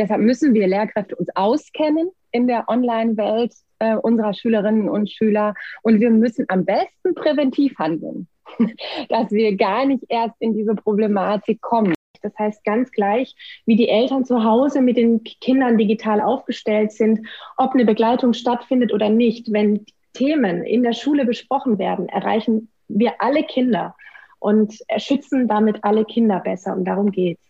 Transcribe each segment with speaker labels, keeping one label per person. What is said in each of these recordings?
Speaker 1: deshalb müssen wir Lehrkräfte uns auskennen in der Online-Welt äh, unserer Schülerinnen und Schüler. Und wir müssen am besten präventiv handeln, dass wir gar nicht erst in diese Problematik kommen. Das heißt, ganz gleich, wie die Eltern zu Hause mit den Kindern digital aufgestellt sind, ob eine Begleitung stattfindet oder nicht, wenn Themen in der Schule besprochen werden, erreichen wir alle Kinder und schützen damit alle Kinder besser. Und darum geht's.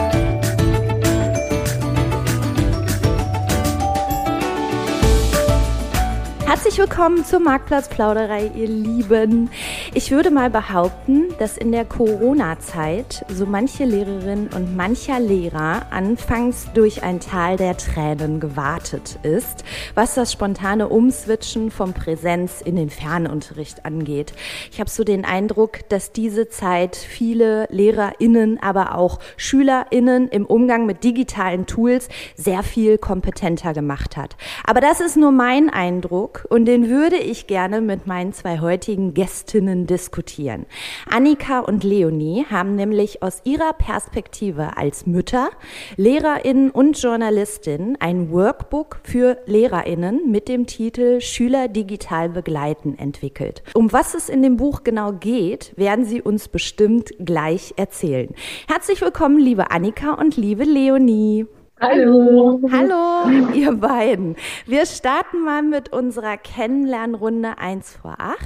Speaker 2: Herzlich willkommen zur Marktplatzplauderei, ihr Lieben. Ich würde mal behaupten, dass in der Corona-Zeit so manche Lehrerin und mancher Lehrer anfangs durch ein Tal der Tränen gewartet ist, was das spontane Umswitchen vom Präsenz in den Fernunterricht angeht. Ich habe so den Eindruck, dass diese Zeit viele LehrerInnen, aber auch SchülerInnen im Umgang mit digitalen Tools sehr viel kompetenter gemacht hat. Aber das ist nur mein Eindruck und den würde ich gerne mit meinen zwei heutigen Gästinnen diskutieren. Annika und Leonie haben nämlich aus ihrer Perspektive als Mütter, Lehrerinnen und Journalistinnen ein Workbook für Lehrerinnen mit dem Titel Schüler digital begleiten entwickelt. Um was es in dem Buch genau geht, werden sie uns bestimmt gleich erzählen. Herzlich willkommen, liebe Annika und liebe Leonie.
Speaker 1: Hallo.
Speaker 2: Hallo, ihr beiden. Wir starten mal mit unserer Kennenlernrunde 1 vor 8.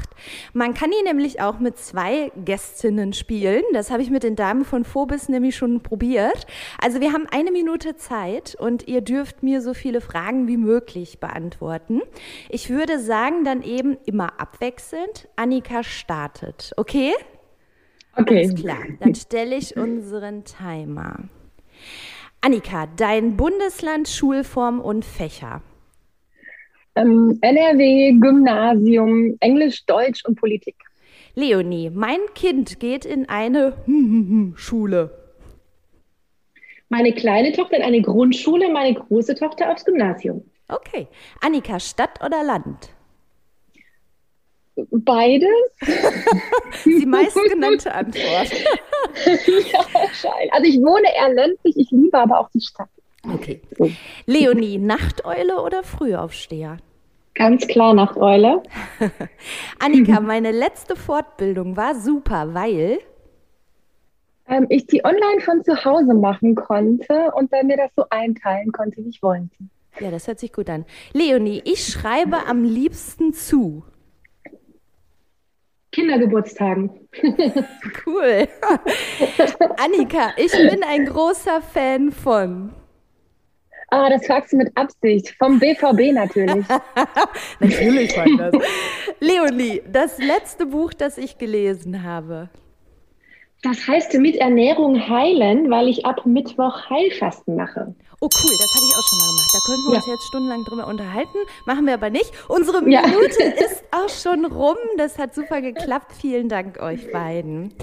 Speaker 2: Man kann die nämlich auch mit zwei Gästinnen spielen. Das habe ich mit den Damen von Phobis nämlich schon probiert. Also wir haben eine Minute Zeit und ihr dürft mir so viele Fragen wie möglich beantworten. Ich würde sagen, dann eben immer abwechselnd. Annika startet. Okay?
Speaker 1: Okay.
Speaker 2: Alles klar. Dann stelle ich unseren Timer. Annika, dein Bundesland, Schulform und Fächer.
Speaker 1: Ähm, NRW, Gymnasium, Englisch, Deutsch und Politik.
Speaker 2: Leonie, mein Kind geht in eine Schule.
Speaker 1: Meine kleine Tochter in eine Grundschule, meine große Tochter aufs Gymnasium.
Speaker 2: Okay. Annika, Stadt oder Land?
Speaker 1: Beides.
Speaker 2: Die meistgenannte Antwort.
Speaker 1: ja, wahrscheinlich. Also ich wohne eher ländlich, ich liebe aber auch die Stadt.
Speaker 2: Okay. Leonie, Nachteule oder Frühaufsteher?
Speaker 1: Ganz klar Nachteule.
Speaker 2: Annika, meine letzte Fortbildung war super, weil
Speaker 1: ähm, ich die online von zu Hause machen konnte und dann mir das so einteilen konnte, wie ich wollte.
Speaker 2: Ja, das hört sich gut an. Leonie, ich schreibe am liebsten zu.
Speaker 1: Kindergeburtstagen.
Speaker 2: cool. Annika, ich bin ein großer Fan von.
Speaker 1: Ah, das fragst du mit Absicht. Vom BVB natürlich.
Speaker 2: natürlich war das. Leonie, das letzte Buch, das ich gelesen habe.
Speaker 1: Das heißt mit Ernährung heilen, weil ich ab Mittwoch Heilfasten mache.
Speaker 2: Oh cool, das habe ich auch schon mal gemacht. Da könnten wir ja. uns jetzt stundenlang drüber unterhalten. Machen wir aber nicht. Unsere Minute ja. ist auch schon rum. Das hat super geklappt. Vielen Dank euch beiden.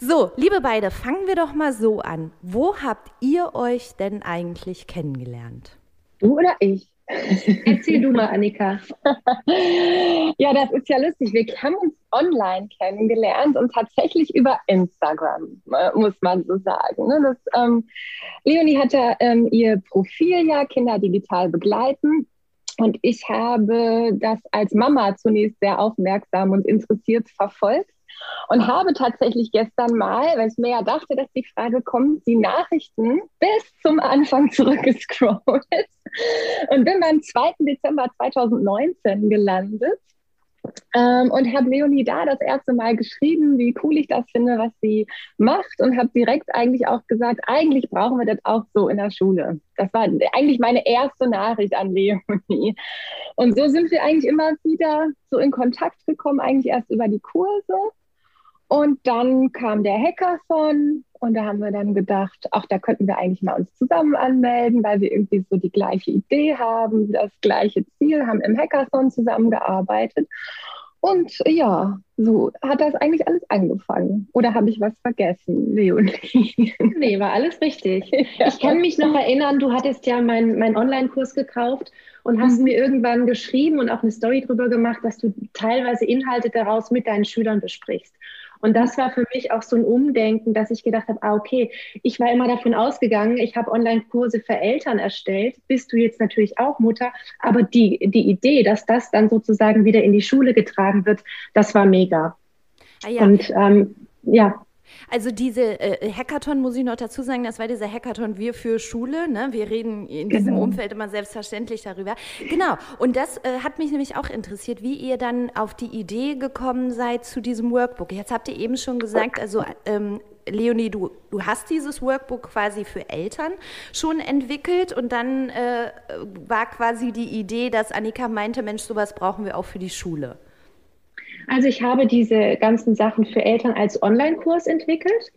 Speaker 2: So, liebe beide, fangen wir doch mal so an. Wo habt ihr euch denn eigentlich kennengelernt?
Speaker 1: Du oder ich? Erzähl du mal, Annika. ja, das ist ja lustig. Wir haben uns online kennengelernt und tatsächlich über Instagram, äh, muss man so sagen. Ne? Das, ähm, Leonie hatte ähm, ihr Profil ja Kinder digital begleiten. Und ich habe das als Mama zunächst sehr aufmerksam und interessiert verfolgt und habe tatsächlich gestern mal, weil ich mir ja dachte, dass die Frage kommt, die Nachrichten bis zum Anfang zurückgescrollt und bin beim 2. Dezember 2019 gelandet ähm, und habe Leonie da das erste Mal geschrieben, wie cool ich das finde, was sie macht und habe direkt eigentlich auch gesagt, eigentlich brauchen wir das auch so in der Schule. Das war eigentlich meine erste Nachricht an Leonie. Und so sind wir eigentlich immer wieder so in Kontakt gekommen, eigentlich erst über die Kurse Und dann kam der Hackathon und da haben wir dann gedacht, auch da könnten wir eigentlich mal uns zusammen anmelden, weil wir irgendwie so die gleiche Idee haben, das gleiche Ziel, haben im Hackathon zusammengearbeitet. Und ja, so hat das eigentlich alles angefangen. Oder habe ich was vergessen,
Speaker 3: Leonie? Nee, war alles richtig. Ja. Ich kann mich noch erinnern, du hattest ja meinen mein Online-Kurs gekauft und hast mhm. mir irgendwann geschrieben und auch eine Story darüber gemacht, dass du teilweise Inhalte daraus mit deinen Schülern besprichst. Und das war für mich auch so ein Umdenken, dass ich gedacht habe, ah, okay, ich war immer davon ausgegangen, ich habe Online-Kurse für Eltern erstellt, bist du jetzt natürlich auch Mutter, aber die, die Idee, dass das dann sozusagen wieder in die Schule getragen wird, das war mega. Ah, ja. Und ähm, ja.
Speaker 2: Also diese äh, Hackathon, muss ich noch dazu sagen, das war dieser Hackathon Wir für Schule. Ne? Wir reden in diesem genau. Umfeld immer selbstverständlich darüber. Genau, und das äh, hat mich nämlich auch interessiert, wie ihr dann auf die Idee gekommen seid zu diesem Workbook. Jetzt habt ihr eben schon gesagt, also ähm, Leonie, du, du hast dieses Workbook quasi für Eltern schon entwickelt und dann äh, war quasi die Idee, dass Annika meinte, Mensch, sowas brauchen wir auch für die Schule.
Speaker 3: Also ich habe diese ganzen Sachen für Eltern als Online-Kurs entwickelt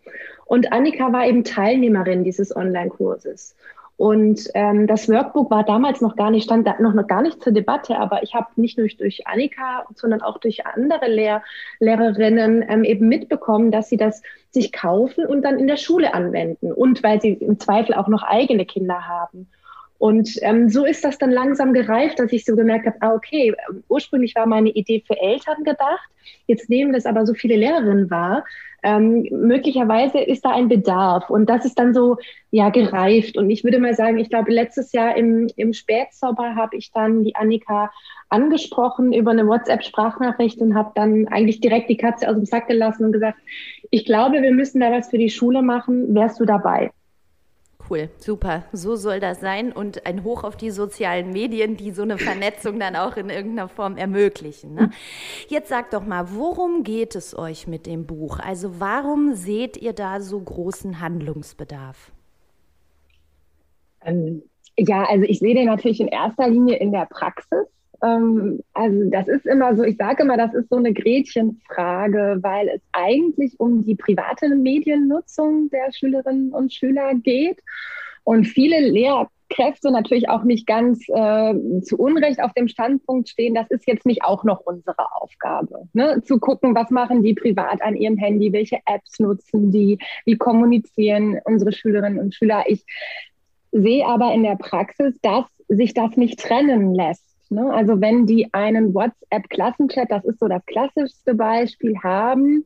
Speaker 3: und Annika war eben Teilnehmerin dieses Online-Kurses. Und ähm, das Workbook war damals noch gar nicht, stand noch, noch gar nicht zur Debatte, aber ich habe nicht nur durch Annika, sondern auch durch andere Lehr Lehrerinnen ähm, eben mitbekommen, dass sie das sich kaufen und dann in der Schule anwenden. Und weil sie im Zweifel auch noch eigene Kinder haben. Und ähm, so ist das dann langsam gereift, dass ich so gemerkt habe, ah, okay, ursprünglich war meine Idee für Eltern gedacht, jetzt nehmen das aber so viele Lehrerinnen wahr. Ähm, möglicherweise ist da ein Bedarf und das ist dann so ja gereift und ich würde mal sagen, ich glaube letztes Jahr im, im Spätsommer habe ich dann die Annika angesprochen über eine WhatsApp-Sprachnachricht und habe dann eigentlich direkt die Katze aus dem Sack gelassen und gesagt, ich glaube, wir müssen da was für die Schule machen, wärst du dabei?
Speaker 2: Cool, super. So soll das sein und ein Hoch auf die sozialen Medien, die so eine Vernetzung dann auch in irgendeiner Form ermöglichen. Ne? Jetzt sagt doch mal, worum geht es euch mit dem Buch? Also warum seht ihr da so großen Handlungsbedarf?
Speaker 1: Ähm, ja, also ich sehe den natürlich in erster Linie in der Praxis. Ähm, also das ist immer so, ich sage immer, das ist so eine Gretchenfrage, weil es eigentlich um die private Mediennutzung der Schülerinnen und Schüler geht. Und viele Lehrkräfte natürlich auch nicht ganz äh, zu Unrecht auf dem Standpunkt stehen, das ist jetzt nicht auch noch unsere Aufgabe. Ne? Zu gucken, was machen die privat an ihrem Handy, welche Apps nutzen die, wie kommunizieren unsere Schülerinnen und Schüler. Ich sehe aber in der Praxis, dass sich das nicht trennen lässt. Ne? Also wenn die einen WhatsApp-Klassenchat, das ist so das klassischste Beispiel, haben,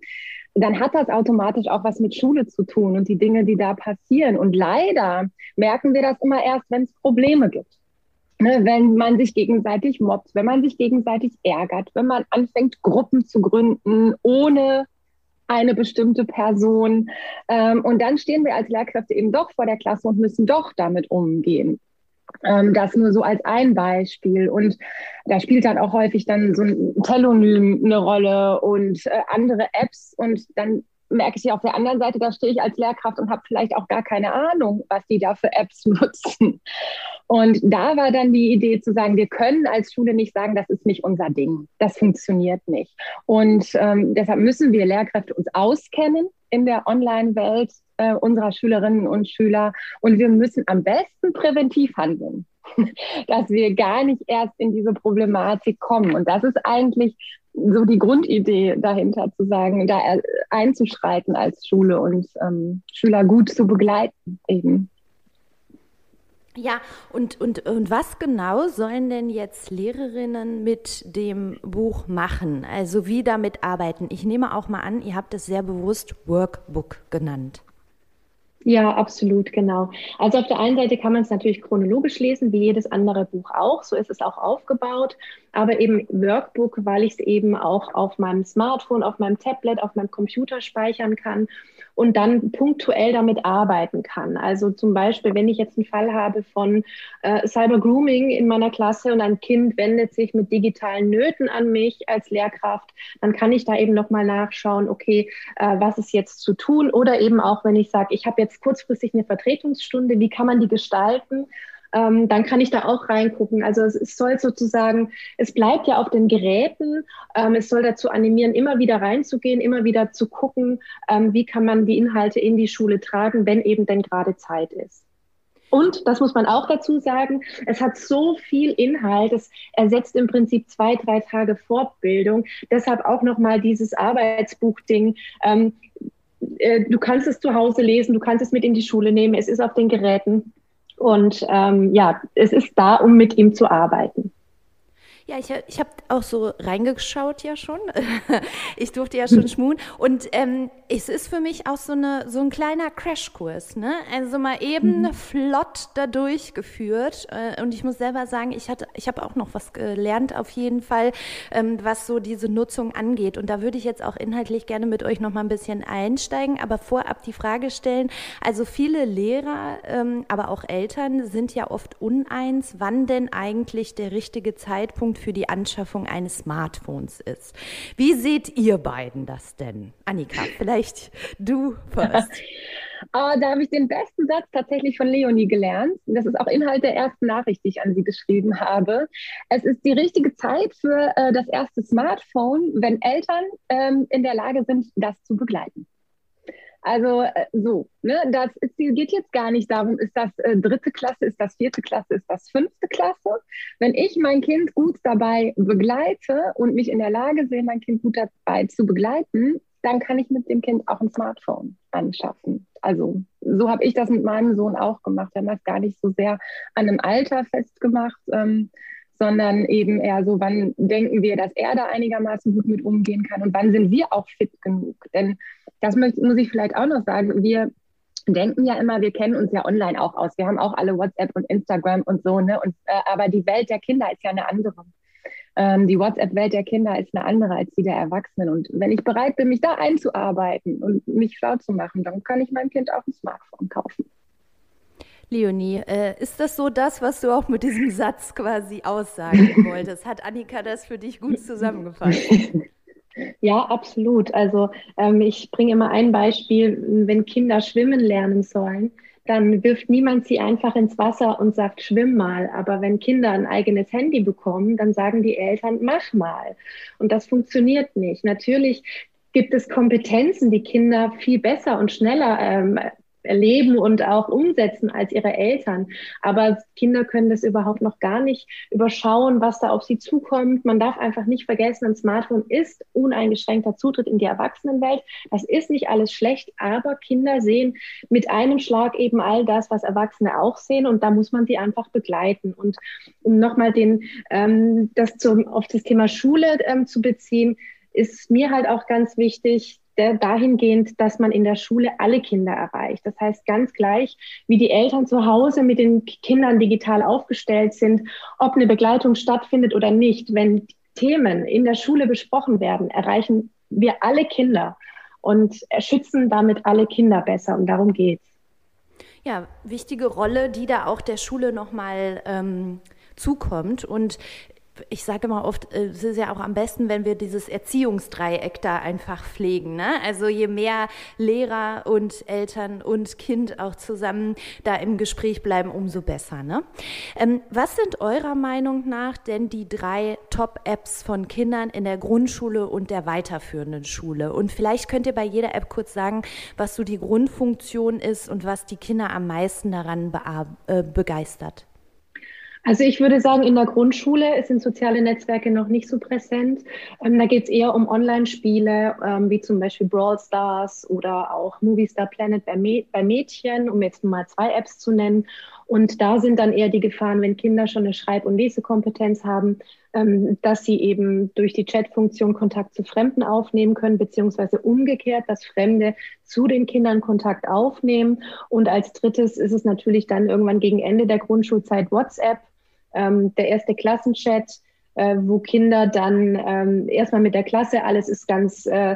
Speaker 1: dann hat das automatisch auch was mit Schule zu tun und die Dinge, die da passieren. Und leider merken wir das immer erst, wenn es Probleme gibt. Ne, wenn man sich gegenseitig mobbt, wenn man sich gegenseitig ärgert, wenn man anfängt, Gruppen zu gründen ohne eine bestimmte Person. Ähm, und dann stehen wir als Lehrkräfte eben doch vor der Klasse und müssen doch damit umgehen. Ähm, das nur so als ein Beispiel. Und da spielt dann auch häufig dann so ein Telonym eine Rolle und äh, andere Apps. Und dann merke ich auf der anderen Seite, da stehe ich als Lehrkraft und habe vielleicht auch gar keine Ahnung, was die da für Apps nutzen. Und da war dann die Idee zu sagen, wir können als Schule nicht sagen, das ist nicht unser Ding. Das funktioniert nicht. Und ähm, deshalb müssen wir Lehrkräfte uns auskennen in der Online-Welt äh, unserer Schülerinnen und Schüler. Und wir müssen am besten präventiv handeln, dass wir gar nicht erst in diese Problematik kommen. Und das ist eigentlich so die Grundidee dahinter zu sagen, da einzuschreiten als Schule und ähm, Schüler gut zu begleiten eben.
Speaker 2: Ja, und, und, und was genau sollen denn jetzt Lehrerinnen mit dem Buch machen? Also wie damit arbeiten? Ich nehme auch mal an, ihr habt es sehr bewusst Workbook genannt.
Speaker 3: Ja, absolut, genau. Also auf der einen Seite kann man es natürlich chronologisch lesen, wie jedes andere Buch auch. So ist es auch aufgebaut. Aber eben Workbook, weil ich es eben auch auf meinem Smartphone, auf meinem Tablet, auf meinem Computer speichern kann und dann punktuell damit arbeiten kann. Also zum Beispiel, wenn ich jetzt einen Fall habe von äh, Cyber Grooming in meiner Klasse und ein Kind wendet sich mit digitalen Nöten an mich als Lehrkraft, dann kann ich da eben nochmal nachschauen, okay, äh, was ist jetzt zu tun? Oder eben auch, wenn ich sage, ich habe jetzt kurzfristig eine Vertretungsstunde, wie kann man die gestalten? Ähm, dann kann ich da auch reingucken. Also es, es, soll sozusagen, es bleibt ja auf den Geräten, ähm, es soll dazu animieren, immer wieder reinzugehen, immer wieder zu gucken, ähm, wie kann man die Inhalte in die Schule tragen, wenn eben denn gerade Zeit ist. Und das muss man auch dazu sagen, es hat so viel Inhalt, es ersetzt im Prinzip zwei, drei Tage Fortbildung. Deshalb auch nochmal dieses Arbeitsbuchding. Ähm, äh, du kannst es zu Hause lesen, du kannst es mit in die Schule nehmen, es ist auf den Geräten. Und ähm, ja, es ist da, um mit ihm zu arbeiten.
Speaker 2: Ja, ich, ich habe auch so reingeschaut ja schon. ich durfte ja schon schmuhen. Und ähm, es ist für mich auch so, eine, so ein kleiner Crashkurs. Ne? Also mal eben mhm. flott da durchgeführt. Äh, und ich muss selber sagen, ich, ich habe auch noch was gelernt auf jeden Fall, ähm, was so diese Nutzung angeht. Und da würde ich jetzt auch inhaltlich gerne mit euch noch mal ein bisschen einsteigen. Aber vorab die Frage stellen, also viele Lehrer, ähm, aber auch Eltern sind ja oft uneins, wann denn eigentlich der richtige Zeitpunkt Zeitpunkt für die Anschaffung eines Smartphones ist. Wie seht ihr beiden das denn? Annika, vielleicht du first.
Speaker 3: Uh, da habe ich den besten Satz tatsächlich von Leonie gelernt. Das ist auch Inhalt der ersten Nachricht, die ich an sie geschrieben habe. Es ist die richtige Zeit für äh, das erste Smartphone, wenn Eltern ähm, in der Lage sind, das zu begleiten. Also äh, so, ne, das ist, geht jetzt gar nicht darum, ist das äh, dritte Klasse, ist das vierte Klasse, ist das fünfte Klasse. Wenn ich mein Kind gut dabei begleite und mich in der Lage sehe, mein Kind gut dabei zu begleiten, dann kann ich mit dem Kind auch ein Smartphone anschaffen. Also so habe ich das mit meinem Sohn auch gemacht. Wir haben das gar nicht so sehr an einem Alter festgemacht. Ähm, sondern eben eher so, wann denken wir, dass er da einigermaßen gut mit umgehen kann und wann sind wir auch fit genug. Denn das muss ich vielleicht auch noch sagen, wir denken ja immer, wir kennen uns ja online auch aus. Wir haben auch alle WhatsApp und Instagram und so, ne? Und, äh, aber die Welt der Kinder ist ja eine andere. Ähm, die WhatsApp-Welt der Kinder ist eine andere als die der Erwachsenen. Und wenn ich bereit bin, mich da einzuarbeiten und mich schlau zu machen, dann kann ich meinem Kind auch ein Smartphone kaufen.
Speaker 2: Leonie, äh, ist das so das, was du auch mit diesem Satz quasi aussagen wolltest? Hat Annika das für dich gut zusammengefasst?
Speaker 3: Ja, absolut. Also ähm, ich bringe immer ein Beispiel, wenn Kinder schwimmen lernen sollen, dann wirft niemand sie einfach ins Wasser und sagt, schwimm mal. Aber wenn Kinder ein eigenes Handy bekommen, dann sagen die Eltern, mach mal. Und das funktioniert nicht. Natürlich gibt es Kompetenzen, die Kinder viel besser und schneller ähm, erleben und auch umsetzen als ihre Eltern. Aber Kinder können das überhaupt noch gar nicht überschauen, was da auf sie zukommt. Man darf einfach nicht vergessen, ein Smartphone ist uneingeschränkter Zutritt in die Erwachsenenwelt. Das ist nicht alles schlecht, aber Kinder sehen mit einem Schlag eben all das, was Erwachsene auch sehen und da muss man sie einfach begleiten. Und um nochmal den, ähm, das zum, auf das Thema Schule ähm, zu beziehen, ist mir halt auch ganz wichtig, dahingehend, dass man in der Schule alle Kinder erreicht. Das heißt, ganz gleich, wie die Eltern zu Hause mit den Kindern digital aufgestellt sind, ob eine Begleitung stattfindet oder nicht, wenn Themen in der Schule besprochen werden, erreichen wir alle Kinder und schützen damit alle Kinder besser. Und darum geht's.
Speaker 2: Ja, wichtige Rolle, die da auch der Schule nochmal ähm, zukommt. Und ich sage mal oft, äh, es ist ja auch am besten, wenn wir dieses Erziehungsdreieck da einfach pflegen. Ne? Also je mehr Lehrer und Eltern und Kind auch zusammen da im Gespräch bleiben, umso besser. Ne? Ähm, was sind eurer Meinung nach denn die drei Top-Apps von Kindern in der Grundschule und der weiterführenden Schule? Und vielleicht könnt ihr bei jeder App kurz sagen, was so die Grundfunktion ist und was die Kinder am meisten daran äh, begeistert.
Speaker 3: Also ich würde sagen, in der Grundschule sind soziale Netzwerke noch nicht so präsent. Ähm, da geht es eher um Online-Spiele, ähm, wie zum Beispiel Brawl Stars oder auch Movie Star Planet bei, bei Mädchen, um jetzt mal zwei Apps zu nennen. Und da sind dann eher die Gefahren, wenn Kinder schon eine Schreib- und Lesekompetenz haben, ähm, dass sie eben durch die Chat-Funktion Kontakt zu Fremden aufnehmen können, beziehungsweise umgekehrt, dass Fremde zu den Kindern Kontakt aufnehmen. Und als drittes ist es natürlich dann irgendwann gegen Ende der Grundschulzeit WhatsApp ähm, der erste Klassenchat, äh, wo Kinder dann ähm, erstmal mit der Klasse, alles ist ganz, äh,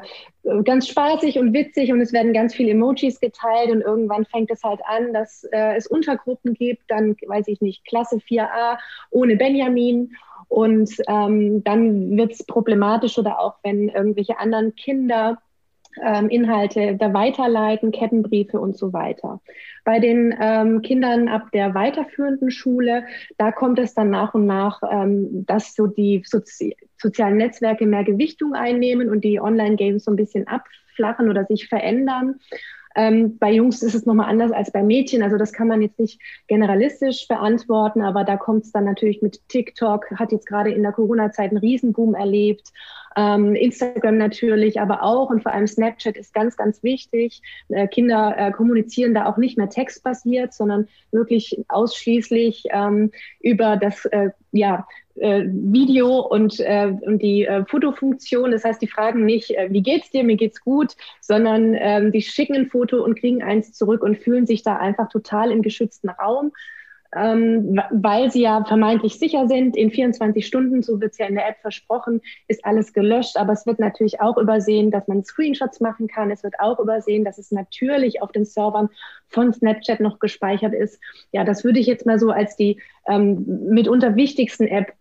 Speaker 3: ganz spaßig und witzig und es werden ganz viele Emojis geteilt und irgendwann fängt es halt an, dass äh, es Untergruppen gibt, dann weiß ich nicht, Klasse 4a ohne Benjamin und ähm, dann wird es problematisch oder auch wenn irgendwelche anderen Kinder
Speaker 1: ähm, Inhalte da weiterleiten, Kettenbriefe und so weiter. Bei den ähm, Kindern ab der weiterführenden Schule, da kommt es dann nach und nach, ähm, dass so die Sozi sozialen Netzwerke mehr Gewichtung einnehmen und die Online-Games so ein bisschen abflachen oder sich verändern. Ähm, bei Jungs ist es nochmal anders als bei Mädchen. Also das kann man jetzt nicht generalistisch beantworten, aber da kommt es dann natürlich mit TikTok, hat jetzt gerade in der Corona-Zeit einen Riesenboom erlebt. Ähm, Instagram natürlich, aber auch und vor allem Snapchat ist ganz, ganz wichtig. Äh, Kinder äh, kommunizieren da auch nicht mehr textbasiert, sondern wirklich ausschließlich ähm, über das äh, ja, äh, Video und, äh, und die äh, Fotofunktion. Das heißt, die fragen nicht, wie geht's dir, mir geht's gut, sondern ähm, die schicken ein Foto und kriegen eins zurück und fühlen sich da einfach total im geschützten Raum ähm, weil sie ja vermeintlich sicher sind. In 24 Stunden, so wird es ja in der App versprochen, ist alles gelöscht. Aber es wird natürlich auch übersehen, dass man Screenshots machen kann. Es wird auch übersehen, dass es natürlich auf den Servern von Snapchat noch gespeichert ist. Ja, das würde ich jetzt mal so als die ähm, mitunter wichtigsten Apps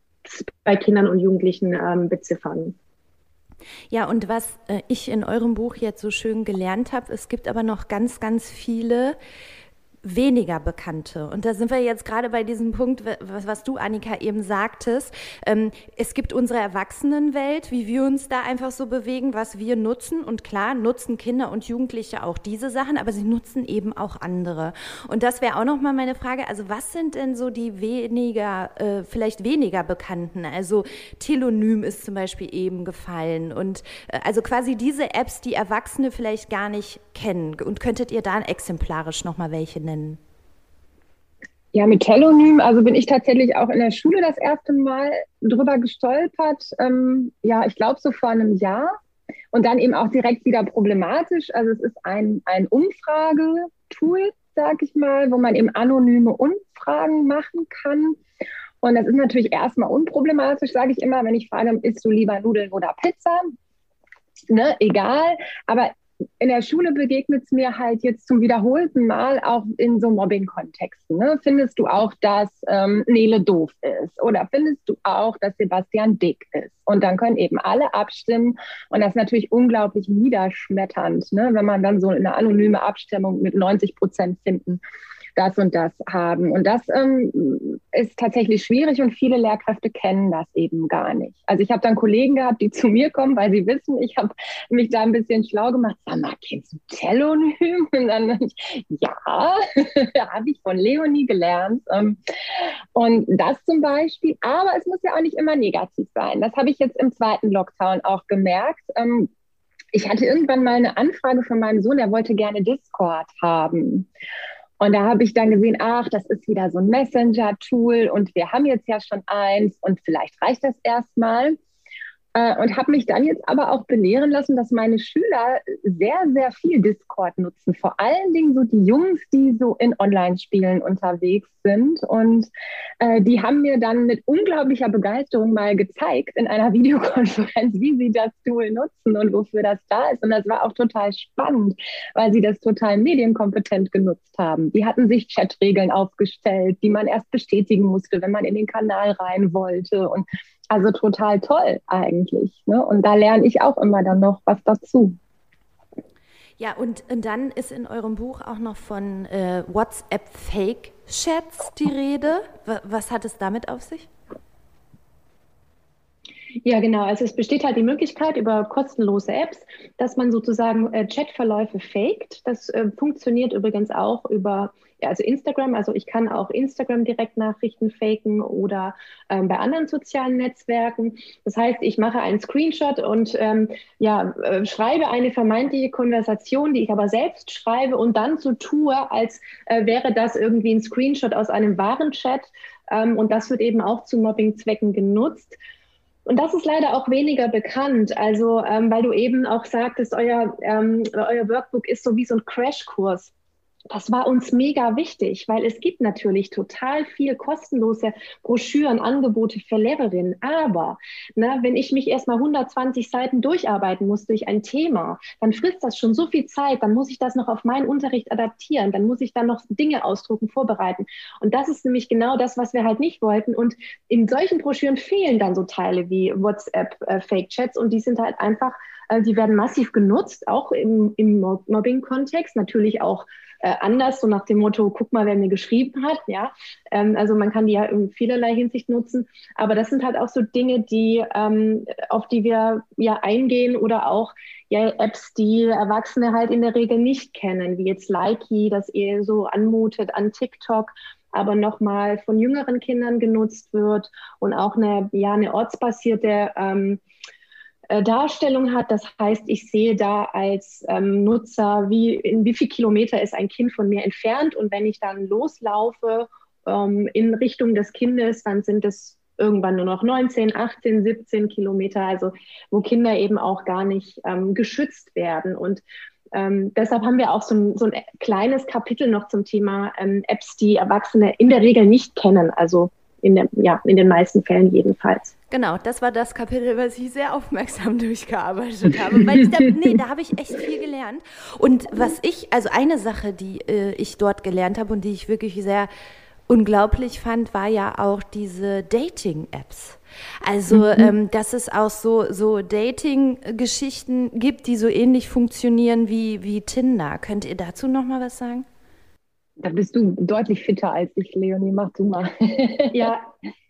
Speaker 1: bei Kindern und Jugendlichen ähm, beziffern.
Speaker 2: Ja, und was äh, ich in eurem Buch jetzt so schön gelernt habe, es gibt aber noch ganz, ganz viele weniger Bekannte. Und da sind wir jetzt gerade bei diesem Punkt, was, was du, Annika, eben sagtest. Ähm, es gibt unsere Erwachsenenwelt, wie wir uns da einfach so bewegen, was wir nutzen. Und klar, nutzen Kinder und Jugendliche auch diese Sachen, aber sie nutzen eben auch andere. Und das wäre auch nochmal meine Frage. Also was sind denn so die weniger, äh, vielleicht weniger Bekannten? Also Telonym ist zum Beispiel eben gefallen. Und äh, also quasi diese Apps, die Erwachsene vielleicht gar nicht kennen. Und könntet ihr da exemplarisch nochmal welche nennen? Nennen?
Speaker 1: Ja, mit Telonym, also bin ich tatsächlich auch in der Schule das erste Mal drüber gestolpert. Ähm, ja, ich glaube so vor einem Jahr. Und dann eben auch direkt wieder problematisch. Also es ist ein, ein Umfragetool, sag ich mal, wo man eben anonyme Umfragen machen kann. Und das ist natürlich erstmal unproblematisch, sage ich immer, wenn ich frage, isst du lieber Nudeln oder Pizza? Ne, egal. Aber in der Schule begegnet es mir halt jetzt zum wiederholten Mal auch in so Mobbing-Kontexten. Ne? Findest du auch, dass ähm, Nele doof ist? Oder findest du auch, dass Sebastian dick ist? Und dann können eben alle abstimmen. Und das ist natürlich unglaublich niederschmetternd, ne? wenn man dann so eine anonyme Abstimmung mit 90 Prozent finden das und das haben. Und das ähm, ist tatsächlich schwierig und viele Lehrkräfte kennen das eben gar nicht. Also ich habe dann Kollegen gehabt, die zu mir kommen, weil sie wissen, ich habe mich da ein bisschen schlau gemacht. Sag mal, kennst du Telonym? Und dann ja, habe ich von Leonie gelernt. Ähm, und das zum Beispiel, aber es muss ja auch nicht immer negativ sein. Das habe ich jetzt im zweiten Lockdown auch gemerkt. Ähm, ich hatte irgendwann mal eine Anfrage von meinem Sohn, der wollte gerne Discord haben. Und da habe ich dann gesehen, ach, das ist wieder so ein Messenger-Tool und wir haben jetzt ja schon eins und vielleicht reicht das erstmal. Äh, und habe mich dann jetzt aber auch belehren lassen, dass meine Schüler sehr, sehr viel Discord nutzen. Vor allen Dingen so die Jungs, die so in Online-Spielen unterwegs sind. Und äh, die haben mir dann mit unglaublicher Begeisterung mal gezeigt in einer Videokonferenz, wie sie das Tool nutzen und wofür das da ist. Und das war auch total spannend, weil sie das total medienkompetent genutzt haben. Die hatten sich Chatregeln aufgestellt, die man erst bestätigen musste, wenn man in den Kanal rein wollte. Und also total toll eigentlich. Ne? Und da lerne ich auch immer dann noch was dazu.
Speaker 2: Ja, und, und dann ist in eurem Buch auch noch von äh, WhatsApp-Fake-Chats die Rede. Was hat es damit auf sich?
Speaker 1: Ja, genau. Also es besteht halt die Möglichkeit über kostenlose Apps, dass man sozusagen äh, Chatverläufe faked. Das äh, funktioniert übrigens auch über ja, also Instagram. Also ich kann auch Instagram Direktnachrichten faken oder ähm, bei anderen sozialen Netzwerken. Das heißt, ich mache einen Screenshot und ähm, ja, äh, schreibe eine vermeintliche Konversation, die ich aber selbst schreibe und dann so tue, als äh, wäre das irgendwie ein Screenshot aus einem wahren Chat. Ähm, und das wird eben auch zu Mobbing-Zwecken genutzt. Und das ist leider auch weniger bekannt. Also, ähm, weil du eben auch sagtest, euer, ähm, euer Workbook ist so wie so ein Crashkurs das war uns mega wichtig, weil es gibt natürlich total viel kostenlose Broschüren, Angebote für Lehrerinnen. Aber na, wenn ich mich erstmal 120 Seiten durcharbeiten muss durch ein Thema, dann frisst das schon so viel Zeit. Dann muss ich das noch auf meinen Unterricht adaptieren. Dann muss ich dann noch Dinge ausdrucken, vorbereiten. Und das ist nämlich genau das, was wir halt nicht wollten. Und in solchen Broschüren fehlen dann so Teile wie WhatsApp, äh, Fake Chats und die sind halt einfach
Speaker 3: die werden massiv genutzt, auch im, im Mobbing-Kontext, natürlich auch äh, anders, so nach dem Motto, guck mal, wer mir geschrieben hat. Ja, ähm, also man kann die ja in vielerlei Hinsicht nutzen. Aber das sind halt auch so Dinge, die, ähm, auf die wir ja eingehen oder auch ja, Apps, die Erwachsene halt in der Regel nicht kennen, wie jetzt Likey, das eher so anmutet an TikTok aber nochmal von jüngeren Kindern genutzt wird und auch eine, ja, eine ortsbasierte ähm, äh, Darstellung hat. Das heißt, ich sehe da als ähm, Nutzer, wie, in wie viel Kilometer ist ein Kind von mir entfernt. Und wenn ich dann loslaufe ähm, in Richtung des Kindes, dann sind es irgendwann nur noch 19, 18, 17 Kilometer, also wo Kinder eben auch gar nicht ähm, geschützt werden. Und ähm, deshalb haben wir auch so ein, so ein, kleines Kapitel noch zum Thema ähm, Apps, die Erwachsene in der Regel nicht kennen. Also in, der, ja, in den meisten Fällen jedenfalls.
Speaker 2: Genau, das war das Kapitel, was ich sehr aufmerksam durchgearbeitet habe. Weil ich da, nee, da habe ich echt viel gelernt. Und was ich, also eine Sache, die äh, ich dort gelernt habe und die ich wirklich sehr unglaublich fand, war ja auch diese Dating-Apps. Also, mhm. ähm, dass es auch so, so Dating-Geschichten gibt, die so ähnlich funktionieren wie, wie Tinder. Könnt ihr dazu noch mal was sagen?
Speaker 3: Da bist du deutlich fitter als ich, Leonie. Mach du mal. ja,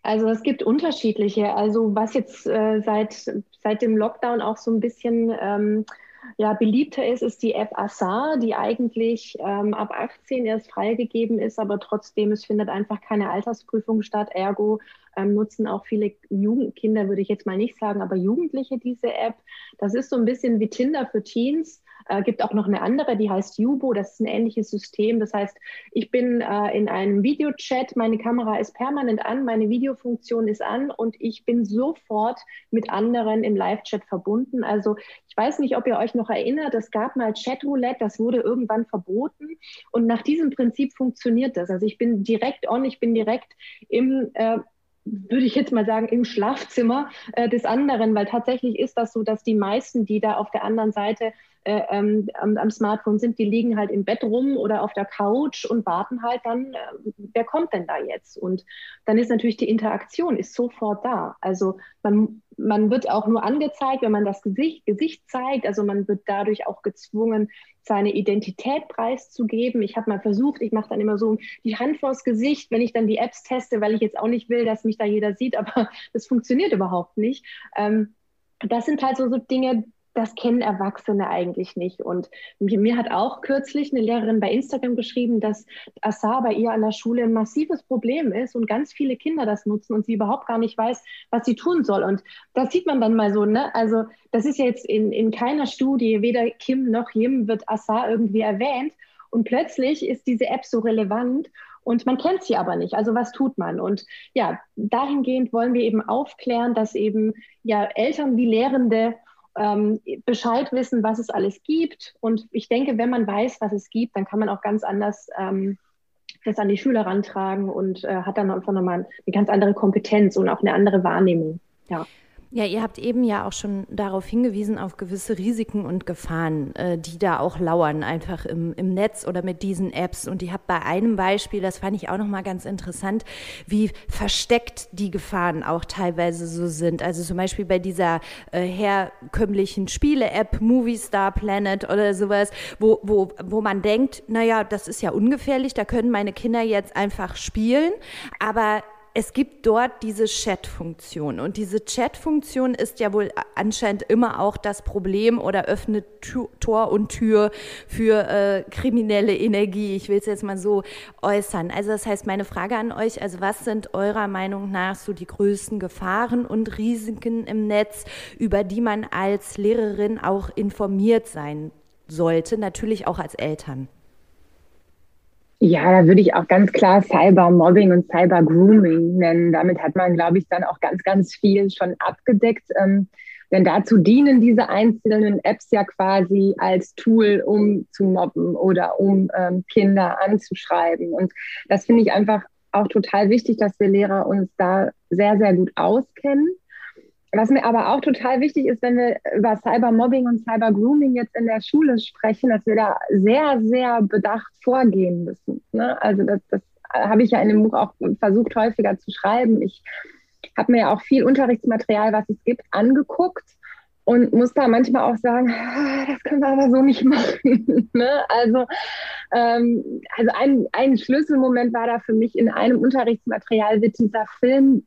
Speaker 3: also es gibt unterschiedliche. Also was jetzt äh, seit, seit dem Lockdown auch so ein bisschen ähm, ja, beliebter ist, ist die App Assar, die eigentlich ähm, ab 18 erst freigegeben ist, aber trotzdem, es findet einfach keine Altersprüfung statt. Ergo ähm, nutzen auch viele Jugendkinder, würde ich jetzt mal nicht sagen, aber Jugendliche diese App. Das ist so ein bisschen wie Tinder für Teens. Äh, gibt auch noch eine andere, die heißt Jubo. Das ist ein ähnliches System. Das heißt, ich bin äh, in einem Videochat, meine Kamera ist permanent an, meine Videofunktion ist an und ich bin sofort mit anderen im Live-Chat verbunden. Also ich weiß nicht, ob ihr euch noch erinnert, es gab mal Chatroulette, das wurde irgendwann verboten. Und nach diesem Prinzip funktioniert das. Also ich bin direkt on, ich bin direkt im äh, würde ich jetzt mal sagen, im Schlafzimmer äh, des anderen, weil tatsächlich ist das so, dass die meisten, die da auf der anderen Seite äh, ähm, am, Smartphone sind, die liegen halt im Bett rum oder auf der Couch und warten halt dann, äh, wer kommt denn da jetzt? Und dann ist natürlich die Interaktion ist sofort da. Also man, man wird auch nur angezeigt, wenn man das Gesicht, Gesicht zeigt. Also man wird dadurch auch gezwungen, seine Identität preiszugeben. Ich habe mal versucht, ich mache dann immer so die Hand vors Gesicht, wenn ich dann die Apps teste, weil ich jetzt auch nicht will, dass mich da jeder sieht, aber das funktioniert überhaupt nicht. Ähm, das sind halt so, so Dinge, das kennen Erwachsene eigentlich nicht. Und mir hat auch kürzlich eine Lehrerin bei Instagram geschrieben, dass Assar bei ihr an der Schule ein massives Problem ist und ganz viele Kinder das nutzen und sie überhaupt gar nicht weiß, was sie tun soll. Und das sieht man dann mal so, ne? Also das ist jetzt in, in keiner Studie, weder Kim noch Jim wird Assar irgendwie erwähnt. Und plötzlich ist diese App so relevant und man kennt sie aber nicht. Also was tut man? Und ja, dahingehend wollen wir eben aufklären, dass eben ja Eltern wie Lehrende ähm, Bescheid wissen, was es alles gibt. Und ich denke, wenn man weiß, was es gibt, dann kann man auch ganz anders ähm, das an die Schüler rantragen und äh, hat dann einfach nochmal eine ganz andere Kompetenz und auch eine andere Wahrnehmung. Ja.
Speaker 2: Ja, ihr habt eben ja auch schon darauf hingewiesen, auf gewisse Risiken und Gefahren, äh, die da auch lauern, einfach im, im Netz oder mit diesen Apps. Und ihr habt bei einem Beispiel, das fand ich auch nochmal ganz interessant, wie versteckt die Gefahren auch teilweise so sind. Also zum Beispiel bei dieser äh, herkömmlichen Spiele-App Movie Star Planet oder sowas, wo, wo, wo man denkt, naja, das ist ja ungefährlich, da können meine Kinder jetzt einfach spielen. Aber es gibt dort diese Chat-Funktion und diese Chat-Funktion ist ja wohl anscheinend immer auch das Problem oder öffnet Tor und Tür für äh, kriminelle Energie. Ich will es jetzt mal so äußern. Also das heißt, meine Frage an euch, also was sind eurer Meinung nach so die größten Gefahren und Risiken im Netz, über die man als Lehrerin auch informiert sein sollte, natürlich auch als Eltern?
Speaker 3: Ja, da würde ich auch ganz klar Cybermobbing und Cybergrooming nennen. Damit hat man, glaube ich, dann auch ganz, ganz viel schon abgedeckt. Ähm, denn dazu dienen diese einzelnen Apps ja quasi als Tool, um zu mobben oder um ähm, Kinder anzuschreiben. Und das finde ich einfach auch total wichtig, dass wir Lehrer uns da sehr, sehr gut auskennen was mir aber auch total wichtig ist, wenn wir über Cybermobbing und Cybergrooming jetzt in der Schule sprechen, dass wir da sehr, sehr bedacht vorgehen müssen. Ne? Also das, das habe ich ja in dem Buch auch versucht häufiger zu schreiben. Ich habe mir ja auch viel Unterrichtsmaterial, was es gibt, angeguckt
Speaker 1: und muss da manchmal auch sagen, ah, das können wir aber so nicht machen. ne? Also, ähm, also ein, ein Schlüsselmoment war da für mich in einem Unterrichtsmaterial wird dieser Film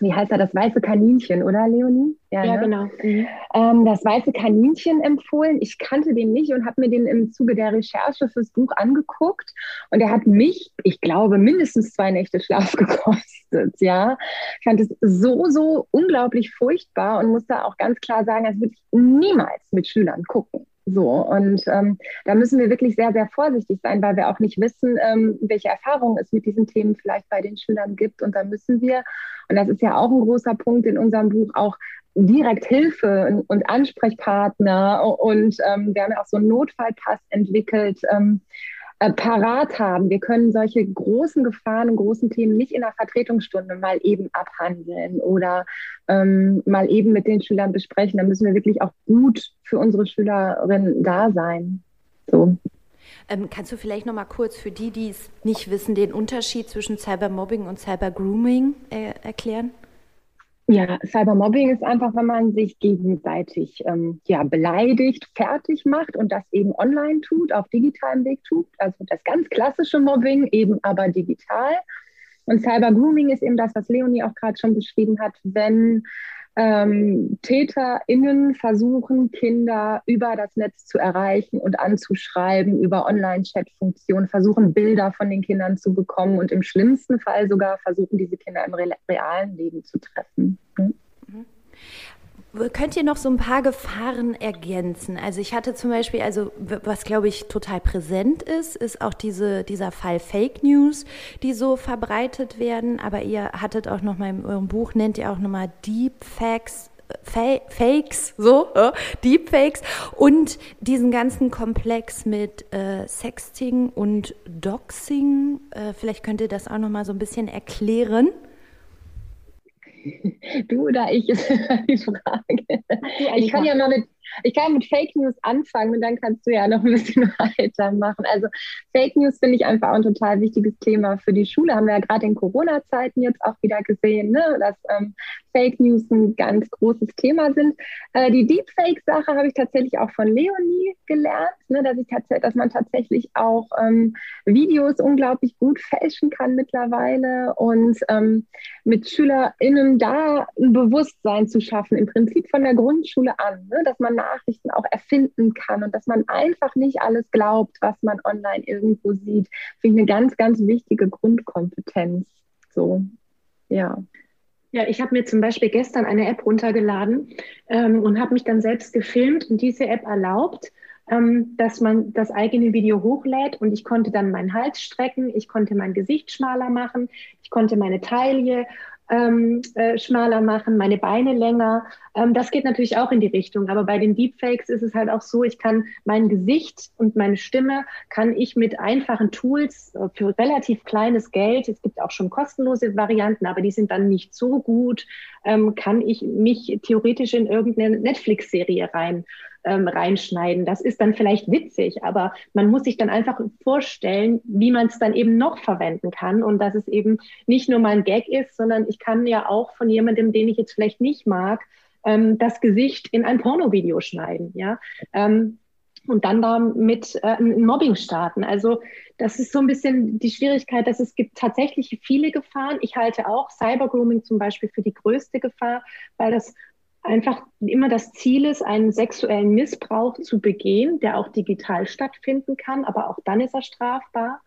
Speaker 1: wie heißt er, das weiße Kaninchen, oder Leonie?
Speaker 2: Ja, ja ne? genau. Mhm.
Speaker 1: Ähm, das weiße Kaninchen empfohlen. Ich kannte den nicht und habe mir den im Zuge der Recherche fürs Buch angeguckt. Und er hat mich, ich glaube, mindestens zwei Nächte Schlaf gekostet. Ja, ich fand es so, so unglaublich furchtbar und muss da auch ganz klar sagen, das würde ich niemals mit Schülern gucken. So, und ähm, da müssen wir wirklich sehr, sehr vorsichtig sein, weil wir auch nicht wissen, ähm, welche Erfahrungen es mit diesen Themen vielleicht bei den Schülern gibt. Und da müssen wir, und das ist ja auch ein großer Punkt in unserem Buch, auch direkt Hilfe und Ansprechpartner. Und ähm, wir haben ja auch so einen Notfallpass entwickelt, ähm, äh, parat haben. Wir können solche großen Gefahren und großen Themen nicht in der Vertretungsstunde mal eben abhandeln oder ähm, mal eben mit den Schülern besprechen. Da müssen wir wirklich auch gut für unsere Schülerinnen da sein. So.
Speaker 2: Ähm, kannst du vielleicht noch mal kurz für die, die es nicht wissen, den Unterschied zwischen Cybermobbing und Cybergrooming äh, erklären?
Speaker 1: Ja, Cybermobbing ist einfach, wenn man sich gegenseitig ähm, ja, beleidigt, fertig macht und das eben online tut, auf digitalem Weg tut. Also das ganz klassische Mobbing, eben aber digital. Und Cybergrooming ist eben das, was Leonie auch gerade schon beschrieben hat, wenn ähm, TäterInnen versuchen, Kinder über das Netz zu erreichen und anzuschreiben, über Online-Chat-Funktionen, versuchen Bilder von den Kindern zu bekommen und im schlimmsten Fall sogar versuchen, diese Kinder im realen Leben zu treffen. Mhm.
Speaker 2: Könnt ihr noch so ein paar Gefahren ergänzen? Also ich hatte zum Beispiel, also was glaube ich total präsent ist, ist auch diese, dieser Fall Fake News, die so verbreitet werden. Aber ihr hattet auch noch mal in eurem Buch, nennt ihr auch noch mal Deepfakes, Fa Fakes, so, äh, Deepfakes und diesen ganzen Komplex mit äh, Sexting und Doxing. Äh, vielleicht könnt ihr das auch noch mal so ein bisschen erklären.
Speaker 1: Du oder ich ist die Frage. Ich kann ja mal mit ich kann mit Fake News anfangen und dann kannst du ja noch ein bisschen weitermachen. Also Fake News finde ich einfach ein total wichtiges Thema für die Schule. Haben wir ja gerade in Corona-Zeiten jetzt auch wieder gesehen, ne? dass ähm, Fake News ein ganz großes Thema sind. Äh, die Deepfake-Sache habe ich tatsächlich auch von Leonie gelernt, ne? dass, ich dass man tatsächlich auch ähm, Videos unglaublich gut fälschen kann mittlerweile und ähm, mit SchülerInnen da ein Bewusstsein zu schaffen, im Prinzip von der Grundschule an, ne? dass man Nachrichten auch erfinden kann und dass man einfach nicht alles glaubt, was man online irgendwo sieht, finde ich eine ganz, ganz wichtige Grundkompetenz. So, ja.
Speaker 3: Ja, ich habe mir zum Beispiel gestern eine App runtergeladen ähm, und habe mich dann selbst gefilmt und diese App erlaubt, ähm, dass man das eigene Video hochlädt und ich konnte dann meinen Hals strecken, ich konnte mein Gesicht schmaler machen, ich konnte meine Taille ähm, äh, schmaler machen, meine Beine länger. Ähm, das geht natürlich auch in die Richtung. Aber bei den Deepfakes ist es halt auch so, ich kann mein Gesicht und meine Stimme kann ich mit einfachen Tools äh, für relativ kleines Geld, es gibt auch schon kostenlose Varianten, aber die sind dann nicht so gut, ähm, kann ich mich theoretisch in irgendeine Netflix-Serie rein ähm, reinschneiden. Das ist dann vielleicht witzig, aber man muss sich dann einfach vorstellen, wie man es dann eben noch verwenden kann und dass es eben nicht nur mal ein Gag ist, sondern ich kann ja auch von jemandem, den ich jetzt vielleicht nicht mag, ähm, das Gesicht in ein Pornovideo schneiden, ja. Ähm, und dann damit äh, Mobbing starten. Also das ist so ein bisschen die Schwierigkeit, dass es gibt tatsächlich viele Gefahren. Ich halte auch Cybergrooming zum Beispiel für die größte Gefahr, weil das einfach immer das Ziel ist, einen sexuellen Missbrauch zu begehen, der auch digital stattfinden kann, aber auch dann ist er strafbar.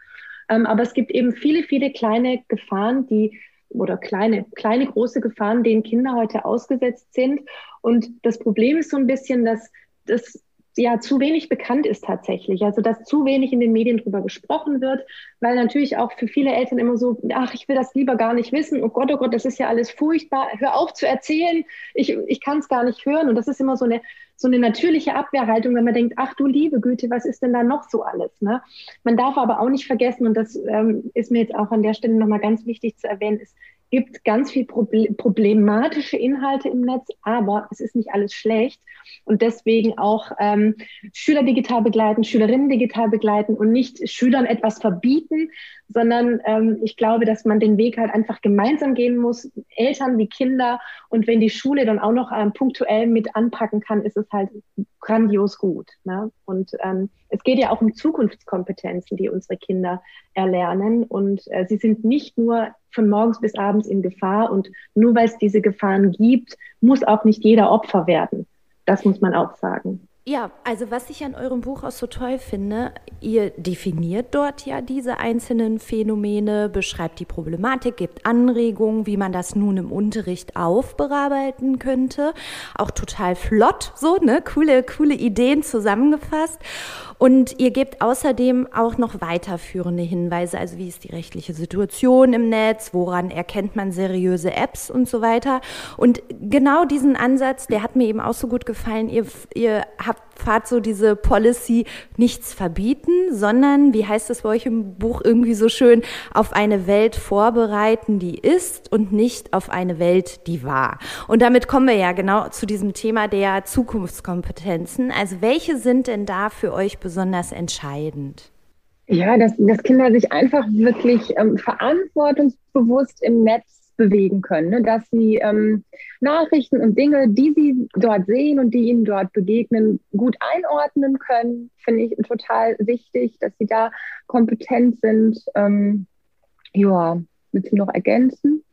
Speaker 3: Ähm, aber es gibt eben viele, viele kleine Gefahren, die oder kleine, kleine, große Gefahren, denen Kinder heute ausgesetzt sind. Und das Problem ist so ein bisschen, dass das ja zu wenig bekannt ist tatsächlich. Also dass zu wenig in den Medien drüber gesprochen wird, weil natürlich auch für viele Eltern immer so, ach, ich will das lieber gar nicht wissen. Oh Gott, oh Gott, das ist ja alles furchtbar. Hör auf zu erzählen. Ich, ich kann es gar nicht hören. Und das ist immer so eine, so eine natürliche Abwehrhaltung, wenn man denkt, ach du liebe Güte, was ist denn da noch so alles? Ne? Man darf aber auch nicht vergessen, und das ähm, ist mir jetzt auch an der Stelle nochmal ganz wichtig zu erwähnen, ist, gibt ganz viel problematische Inhalte im Netz, aber es ist nicht alles schlecht. Und deswegen auch ähm, Schüler digital begleiten, Schülerinnen digital begleiten und nicht Schülern etwas verbieten, sondern ähm, ich glaube, dass man den Weg halt einfach gemeinsam gehen muss, Eltern wie Kinder. Und wenn die Schule dann auch noch ähm, punktuell mit anpacken kann, ist es halt grandios gut. Ne? Und ähm, es geht ja auch um Zukunftskompetenzen, die unsere Kinder erlernen. Und äh, sie sind nicht nur von morgens bis abends in Gefahr. Und nur weil es diese Gefahren gibt, muss auch nicht jeder Opfer werden. Das muss man auch sagen.
Speaker 2: Ja, also was ich an eurem Buch auch so toll finde, ihr definiert dort ja diese einzelnen Phänomene, beschreibt die Problematik, gibt Anregungen, wie man das nun im Unterricht aufbearbeiten könnte. Auch total flott, so, ne? Coole, coole Ideen zusammengefasst. Und ihr gebt außerdem auch noch weiterführende Hinweise, also wie ist die rechtliche Situation im Netz, woran erkennt man seriöse Apps und so weiter. Und genau diesen Ansatz, der hat mir eben auch so gut gefallen. Ihr, ihr habt fahrt so diese Policy nichts verbieten, sondern, wie heißt es bei euch im Buch irgendwie so schön, auf eine Welt vorbereiten, die ist und nicht auf eine Welt, die war. Und damit kommen wir ja genau zu diesem Thema der Zukunftskompetenzen. Also welche sind denn da für euch besonders entscheidend?
Speaker 1: Ja, dass, dass Kinder sich einfach wirklich ähm, verantwortungsbewusst im Netz bewegen können, ne? dass sie ähm, Nachrichten und Dinge, die sie dort sehen und die ihnen dort begegnen, gut einordnen können, finde ich total wichtig, dass sie da kompetent sind. Ähm, ja, willst du noch ergänzen?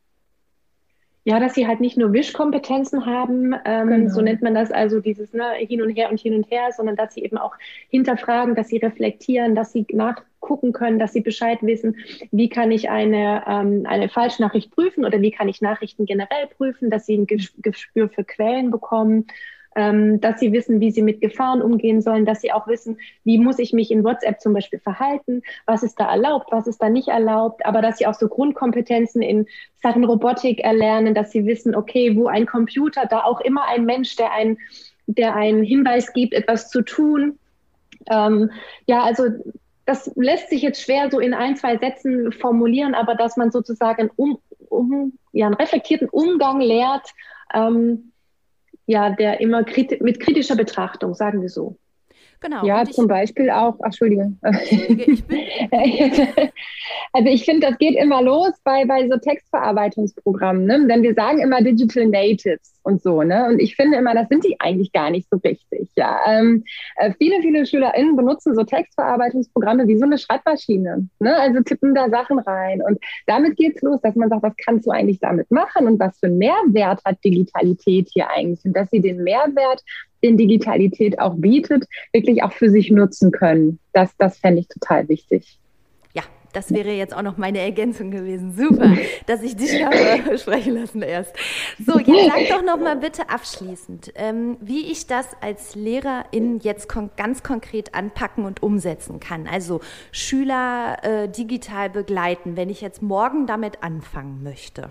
Speaker 3: Ja, dass sie halt nicht nur Wischkompetenzen haben, ähm, genau. so nennt man das also dieses ne, Hin und Her und Hin und Her, sondern dass sie eben auch hinterfragen, dass sie reflektieren, dass sie nachgucken können, dass sie Bescheid wissen, wie kann ich eine, ähm, eine Falschnachricht prüfen oder wie kann ich Nachrichten generell prüfen, dass sie ein Gespür für Quellen bekommen ähm, dass sie wissen, wie sie mit Gefahren umgehen sollen, dass sie auch wissen, wie muss ich mich in WhatsApp zum Beispiel verhalten, was ist da erlaubt, was ist da nicht erlaubt, aber dass sie auch so Grundkompetenzen in Sachen Robotik erlernen, dass sie wissen, okay, wo ein Computer, da auch immer ein Mensch, der ein der einen Hinweis gibt, etwas zu tun. Ähm, ja, also das lässt sich jetzt schwer so in ein, zwei Sätzen formulieren, aber dass man sozusagen um, um, ja, einen reflektierten Umgang lehrt ähm, ja, der immer kriti mit kritischer Betrachtung, sagen wir so.
Speaker 1: Genau. Ja, zum Beispiel auch, ach, Entschuldige. Ich bin also ich finde, das geht immer los bei, bei so Textverarbeitungsprogrammen, ne? denn wir sagen immer Digital Natives und so, ne? Und ich finde immer, das sind die eigentlich gar nicht so richtig. Ja, ähm, äh, viele, viele SchülerInnen benutzen so Textverarbeitungsprogramme wie so eine Schreibmaschine, ne? Also tippen da Sachen rein und damit geht's los, dass man sagt, was kannst du eigentlich damit machen und was für einen Mehrwert hat Digitalität hier eigentlich und dass sie den Mehrwert den Digitalität auch bietet, wirklich auch für sich nutzen können. Das, das fände ich total wichtig.
Speaker 2: Ja, das wäre jetzt auch noch meine Ergänzung gewesen. Super, dass ich dich habe sprechen lassen erst. So, jetzt sag doch noch mal bitte abschließend, ähm, wie ich das als Lehrerin jetzt kon ganz konkret anpacken und umsetzen kann. Also Schüler äh, digital begleiten, wenn ich jetzt morgen damit anfangen möchte.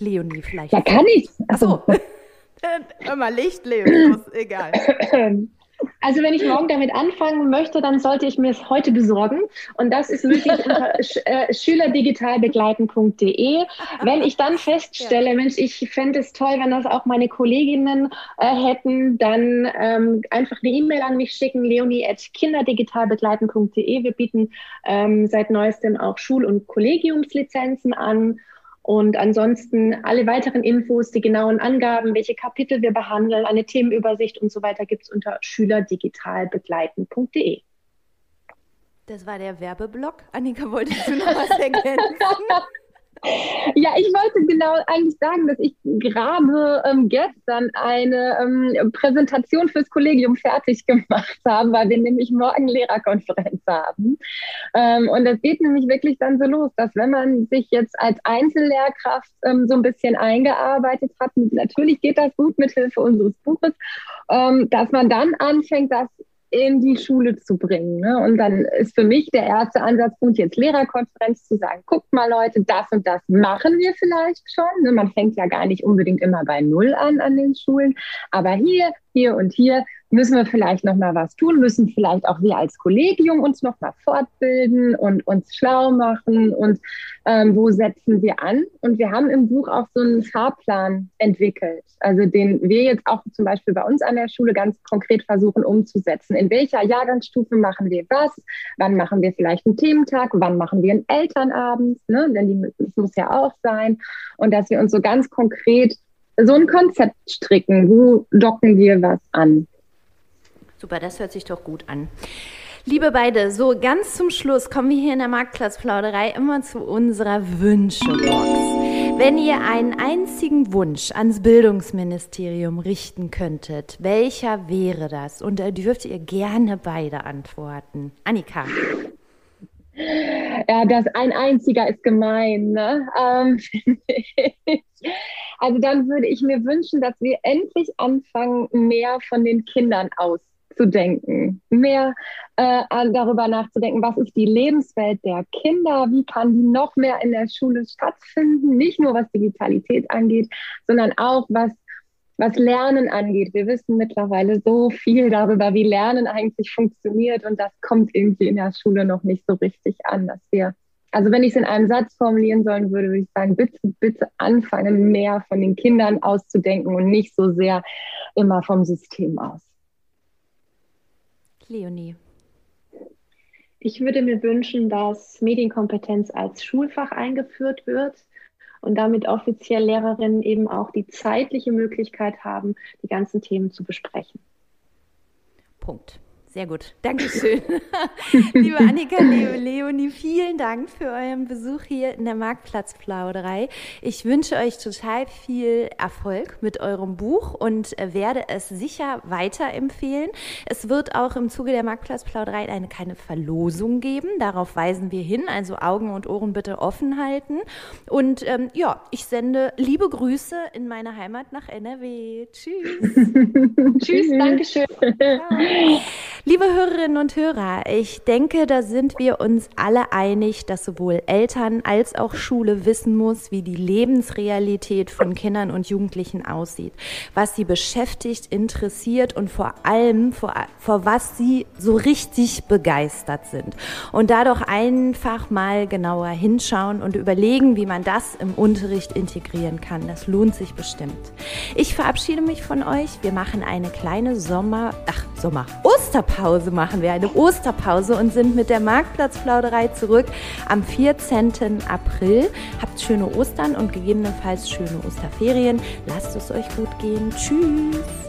Speaker 2: Leonie vielleicht.
Speaker 1: Ja, kann ich.
Speaker 2: Achso. Hör mal, Licht, Leonie, egal.
Speaker 3: Also wenn ich morgen damit anfangen möchte, dann sollte ich mir es heute besorgen. Und das ist möglich unter äh, schülerdigitalbegleiten.de. Wenn ich dann feststelle, ja. Mensch, ich fände es toll, wenn das auch meine Kolleginnen äh, hätten, dann ähm, einfach eine E-Mail an mich schicken, leonie.kinderdigitalbegleiten.de. Wir bieten ähm, seit neuestem auch Schul- und Kollegiumslizenzen an. Und ansonsten alle weiteren Infos, die genauen Angaben, welche Kapitel wir behandeln, eine Themenübersicht und so weiter gibt es unter schülerdigitalbegleiten.de.
Speaker 2: Das war der Werbeblock. Annika, wolltest du noch was ergänzen?
Speaker 1: Ja, ich wollte genau eigentlich sagen, dass ich gerade ähm, gestern eine ähm, Präsentation fürs Kollegium fertig gemacht habe, weil wir nämlich morgen Lehrerkonferenz haben. Ähm, und das geht nämlich wirklich dann so los, dass wenn man sich jetzt als Einzellehrkraft ähm, so ein bisschen eingearbeitet hat, natürlich geht das gut mit Hilfe unseres Buches, ähm, dass man dann anfängt, das in die Schule zu bringen. Ne? Und dann ist für mich der erste Ansatzpunkt jetzt Lehrerkonferenz zu sagen, guckt mal Leute, das und das machen wir vielleicht schon. Ne? Man fängt ja gar nicht unbedingt immer bei Null an an den Schulen. Aber hier, hier und hier müssen wir vielleicht noch mal was tun, müssen vielleicht auch wir als Kollegium uns noch mal fortbilden und uns schlau machen und ähm, wo setzen wir an? Und wir haben im Buch auch so einen Fahrplan entwickelt, also den wir jetzt auch zum Beispiel bei uns an der Schule ganz konkret versuchen umzusetzen. In welcher Jahrgangsstufe machen wir was? Wann machen wir vielleicht einen Thementag? Wann machen wir einen Elternabend? Ne? Denn die, das muss ja auch sein. Und dass wir uns so ganz konkret so ein Konzept stricken. Wo docken wir was an?
Speaker 2: Super, das hört sich doch gut an. Liebe beide, so ganz zum Schluss kommen wir hier in der Marktplatzplauderei immer zu unserer Wünschebox. Wenn ihr einen einzigen Wunsch ans Bildungsministerium richten könntet, welcher wäre das? Und da dürft ihr gerne beide antworten. Annika.
Speaker 1: Ja, das ein einziger ist gemein. Ne? Ähm, also dann würde ich mir wünschen, dass wir endlich anfangen, mehr von den Kindern aus nachzudenken, mehr äh, darüber nachzudenken, was ist die Lebenswelt der Kinder, wie kann die noch mehr in der Schule stattfinden, nicht nur was Digitalität angeht, sondern auch was was Lernen angeht. Wir wissen mittlerweile so viel darüber, wie Lernen eigentlich funktioniert und das kommt irgendwie in der Schule noch nicht so richtig an, dass wir also wenn ich es in einem Satz formulieren sollen würde, würde ich sagen, bitte, bitte anfangen, mehr von den Kindern auszudenken und nicht so sehr immer vom System aus.
Speaker 2: Leonie.
Speaker 3: Ich würde mir wünschen, dass Medienkompetenz als Schulfach eingeführt wird und damit offiziell Lehrerinnen eben auch die zeitliche Möglichkeit haben, die ganzen Themen zu besprechen.
Speaker 2: Punkt. Sehr gut. Dankeschön. Liebe Annika, liebe Leonie, vielen Dank für euren Besuch hier in der Marktplatzplauderei. Ich wünsche euch total viel Erfolg mit eurem Buch und werde es sicher weiterempfehlen. Es wird auch im Zuge der Marktplatzplauderei eine kleine Verlosung geben. Darauf weisen wir hin. Also Augen und Ohren bitte offen halten. Und ähm, ja, ich sende liebe Grüße in meine Heimat nach NRW. Tschüss.
Speaker 1: Tschüss, Dankeschön. Ciao.
Speaker 2: Liebe Hörerinnen und Hörer, ich denke, da sind wir uns alle einig, dass sowohl Eltern als auch Schule wissen muss, wie die Lebensrealität von Kindern und Jugendlichen aussieht, was sie beschäftigt, interessiert und vor allem vor, vor was sie so richtig begeistert sind. Und da doch einfach mal genauer hinschauen und überlegen, wie man das im Unterricht integrieren kann. Das lohnt sich bestimmt. Ich verabschiede mich von euch. Wir machen eine kleine Sommer, ach Sommer, Osterpause Pause machen wir, eine Osterpause und sind mit der Marktplatzplauderei zurück am 14. April. Habt schöne Ostern und gegebenenfalls schöne Osterferien. Lasst es euch gut gehen. Tschüss.